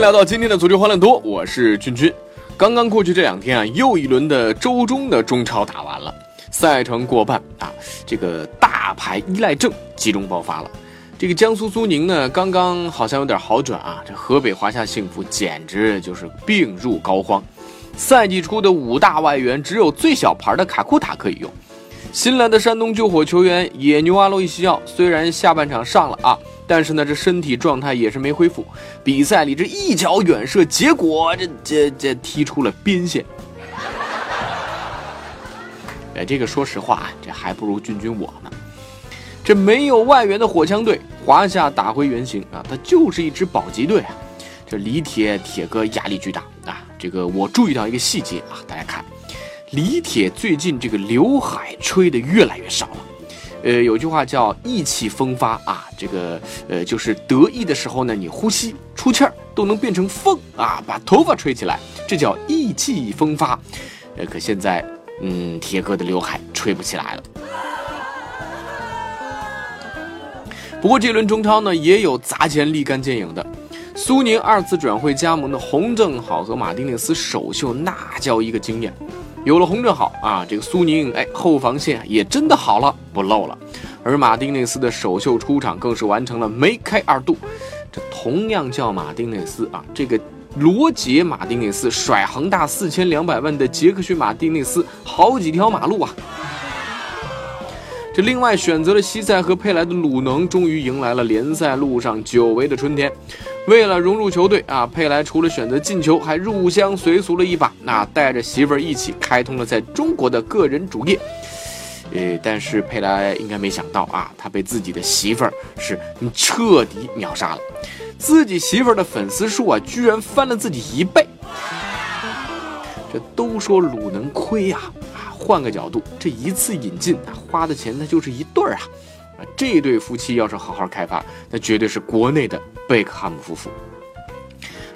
迎来到今天的足球欢乐多，我是君君。刚刚过去这两天啊，又一轮的周中的中超打完了，赛程过半啊，这个大牌依赖症集中爆发了。这个江苏苏宁呢，刚刚好像有点好转啊，这河北华夏幸福简直就是病入膏肓。赛季初的五大外援只有最小牌的卡库塔可以用。新来的山东救火球员野牛阿洛伊西奥虽然下半场上了啊。但是呢，这身体状态也是没恢复。比赛里这一脚远射，结果这这这踢出了边线。哎，这个说实话啊，这还不如君君我呢。这没有外援的火枪队，华夏打回原形啊，它就是一支保级队啊。这李铁铁哥压力巨大啊。这个我注意到一个细节啊，大家看，李铁最近这个刘海吹的越来越少了。呃，有句话叫意气风发啊，这个呃，就是得意的时候呢，你呼吸出气儿都能变成风啊，把头发吹起来，这叫意气风发。呃，可现在，嗯，铁哥的刘海吹不起来了。不过这轮中超呢，也有砸钱立竿见影的，苏宁二次转会加盟的洪正好和马丁内斯首秀，那叫一个惊艳。有了洪正好啊，这个苏宁哎后防线也真的好了，不漏了。而马丁内斯的首秀出场更是完成了梅开二度。这同样叫马丁内斯啊，这个罗杰马丁内斯甩恒大四千两百万的杰克逊马丁内斯好几条马路啊。这另外选择了西塞和佩莱的鲁能，终于迎来了联赛路上久违的春天。为了融入球队啊，佩莱除了选择进球，还入乡随俗了一把，那带着媳妇儿一起开通了在中国的个人主页。呃，但是佩莱应该没想到啊，他被自己的媳妇儿是彻底秒杀了，自己媳妇儿的粉丝数啊，居然翻了自己一倍。这都说鲁能亏呀，换个角度，这一次引进啊，花的钱那就是一对儿啊。这对夫妻要是好好开发，那绝对是国内的贝克汉姆夫妇。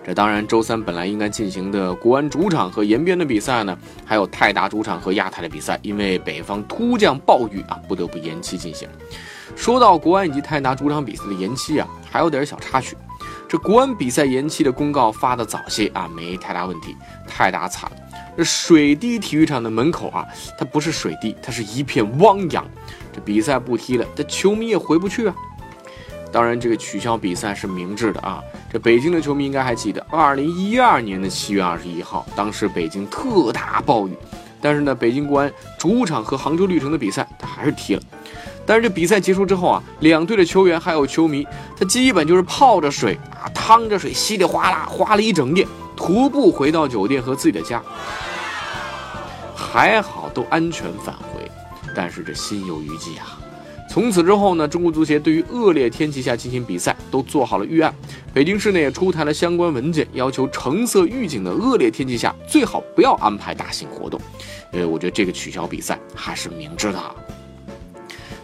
这当然，周三本来应该进行的国安主场和延边的比赛呢，还有泰达主场和亚泰的比赛，因为北方突降暴雨啊，不得不延期进行。说到国安以及泰达主场比赛的延期啊，还有点小插曲。这国安比赛延期的公告发的早些啊，没太大问题。太大惨了，这水滴体育场的门口啊，它不是水滴，它是一片汪洋。这比赛不踢了，这球迷也回不去啊。当然，这个取消比赛是明智的啊。这北京的球迷应该还记得，二零一二年的七月二十一号，当时北京特大暴雨，但是呢，北京国安主场和杭州绿城的比赛他还是踢了。但是这比赛结束之后啊，两队的球员还有球迷，他基本就是泡着水啊，趟着水，稀里哗啦花了一整夜，徒步回到酒店和自己的家。还好都安全返回。但是这心有余悸啊！从此之后呢，中国足协对于恶劣天气下进行比赛都做好了预案。北京市呢也出台了相关文件，要求橙色预警的恶劣天气下最好不要安排大型活动。呃，我觉得这个取消比赛还是明智的。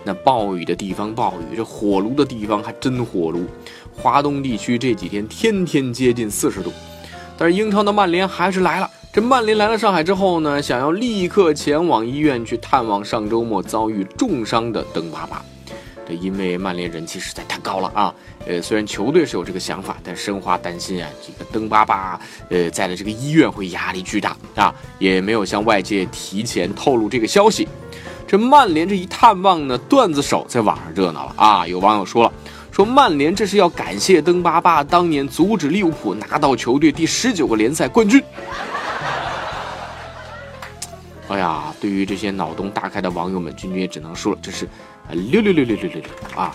那暴雨的地方暴雨，这火炉的地方还真火炉。华东地区这几天天天接近四十度，但是英超的曼联还是来了。这曼联来了上海之后呢，想要立刻前往医院去探望上周末遭遇重伤的登巴巴。这因为曼联人气实在太高了啊！呃，虽然球队是有这个想法，但申花担心啊，这个登巴巴呃在的这个医院会压力巨大啊，也没有向外界提前透露这个消息。这曼联这一探望呢，段子手在网上热闹了啊！有网友说了，说曼联这是要感谢登巴巴当年阻止利物浦拿到球队第十九个联赛冠军。哎呀，对于这些脑洞大开的网友们，君君也只能说了，这是六六六六六六六啊！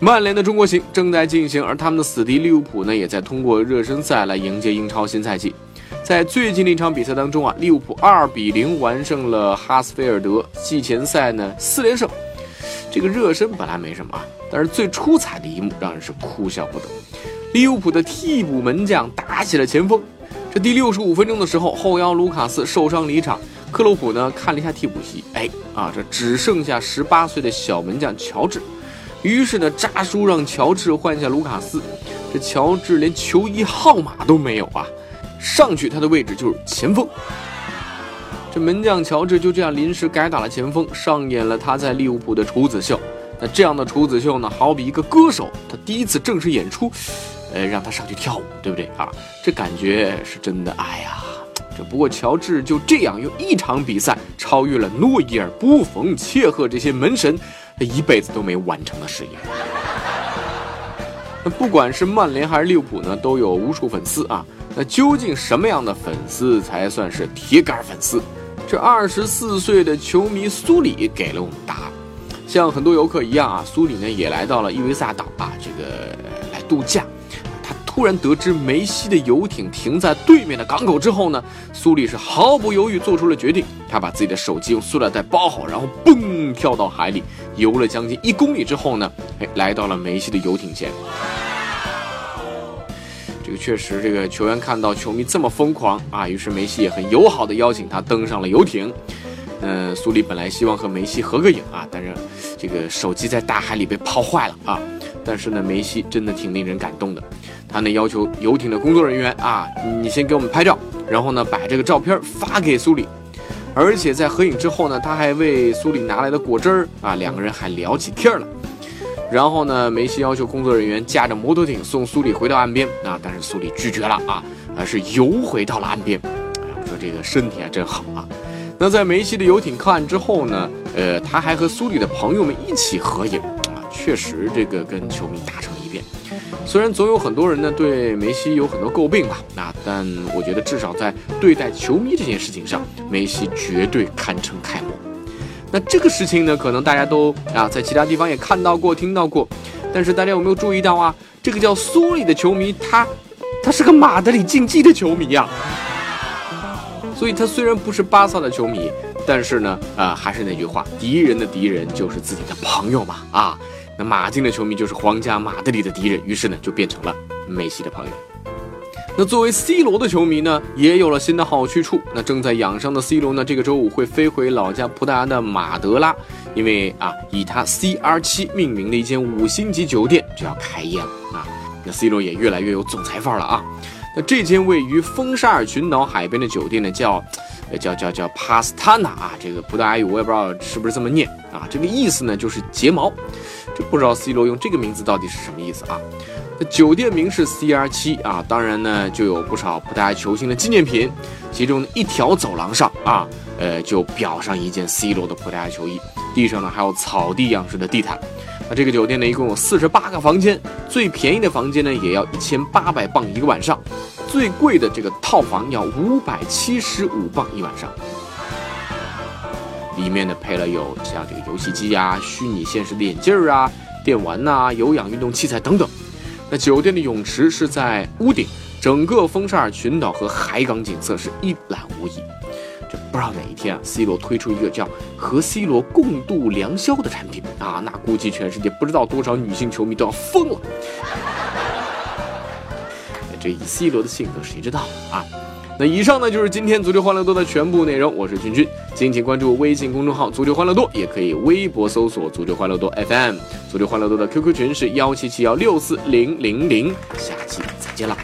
曼联的中国行正在进行，而他们的死敌利物浦呢，也在通过热身赛来迎接英超新赛季。在最近的一场比赛当中啊，利物浦二比零完胜了哈斯菲尔德，季前赛呢四连胜。这个热身本来没什么啊，但是最出彩的一幕让人是哭笑不得。利物浦的替补门将打起了前锋。这第六十五分钟的时候，后腰卢卡斯受伤离场，克洛普呢看了一下替补席，哎啊，这只剩下十八岁的小门将乔治。于是呢，扎叔让乔治换下卢卡斯。这乔治连球衣号码都没有啊！上去他的位置就是前锋。这门将乔治就这样临时改打了前锋，上演了他在利物浦的处子秀。那这样的处子秀呢，好比一个歌手他第一次正式演出，呃，让他上去跳舞，对不对啊？这感觉是真的。哎呀，这不过乔治就这样用一场比赛超越了诺伊尔、布冯、切赫这些门神，他一辈子都没完成的事业。那不管是曼联还是利物浦呢，都有无数粉丝啊。那究竟什么样的粉丝才算是铁杆粉丝？这二十四岁的球迷苏里给了我们答案。像很多游客一样啊，苏里呢也来到了伊维萨岛啊，这个来度假。突然得知梅西的游艇停在对面的港口之后呢，苏里是毫不犹豫做出了决定。他把自己的手机用塑料袋包好，然后蹦跳到海里，游了将近一公里之后呢，哎，来到了梅西的游艇前。这个确实，这个球员看到球迷这么疯狂啊，于是梅西也很友好的邀请他登上了游艇。嗯，苏里本来希望和梅西合个影啊，但是这个手机在大海里被泡坏了啊。但是呢，梅西真的挺令人感动的，他呢要求游艇的工作人员啊，你先给我们拍照，然后呢把这个照片发给苏里，而且在合影之后呢，他还为苏里拿来的果汁儿啊，两个人还聊起天了。然后呢，梅西要求工作人员驾着摩托艇送苏里回到岸边啊，但是苏里拒绝了啊，而是游回到了岸边。哎，我说这个身体还真好啊。那在梅西的游艇靠岸之后呢，呃，他还和苏里的朋友们一起合影啊，确实这个跟球迷打成。虽然总有很多人呢对梅西有很多诟病吧，那但我觉得至少在对待球迷这件事情上，梅西绝对堪称楷模。那这个事情呢，可能大家都啊在其他地方也看到过、听到过，但是大家有没有注意到啊？这个叫苏里的球迷，他他是个马德里竞技的球迷呀。所以他虽然不是巴萨的球迷，但是呢，啊，还是那句话，敌人的敌人就是自己的朋友嘛。啊，那马竞的球迷就是皇家马德里的敌人，于是呢，就变成了梅西的朋友。那作为 C 罗的球迷呢，也有了新的好去处。那正在养伤的 C 罗呢，这个周五会飞回老家葡萄牙的马德拉，因为啊，以他 CR7 命名的一间五星级酒店就要开业了啊。那 C 罗也越来越有总裁范儿了啊。那这间位于风沙尔群岛海边的酒店呢，叫，叫叫叫帕斯塔纳啊。这个葡萄牙语我也不知道是不是这么念啊。这个意思呢，就是睫毛。这不知道 C 罗用这个名字到底是什么意思啊？那酒店名是 CR7 啊，当然呢就有不少葡萄牙球星的纪念品，其中一条走廊上啊，呃就裱上一件 C 罗的葡萄牙球衣，地上呢还有草地样式的地毯。那这个酒店呢一共有四十八个房间，最便宜的房间呢也要一千八百镑一个晚上，最贵的这个套房要五百七十五镑一晚上。里面呢配了有像这个游戏机啊、虚拟现实的眼镜啊、电玩呐、有氧运动器材等等。那酒店的泳池是在屋顶，整个风沙尔群岛和海港景色是一览无遗。这不知道哪一天啊，C 罗推出一个叫“和 C 罗共度良宵”的产品啊，那估计全世界不知道多少女性球迷都要疯了。这以 C 罗的性格，谁知道啊？那以上呢就是今天足球欢乐多的全部内容。我是君君，敬请关注微信公众号“足球欢乐多”，也可以微博搜索“足球欢乐多 FM”。足球欢乐多的 QQ 群是幺七七幺六四零零零。下期再见了。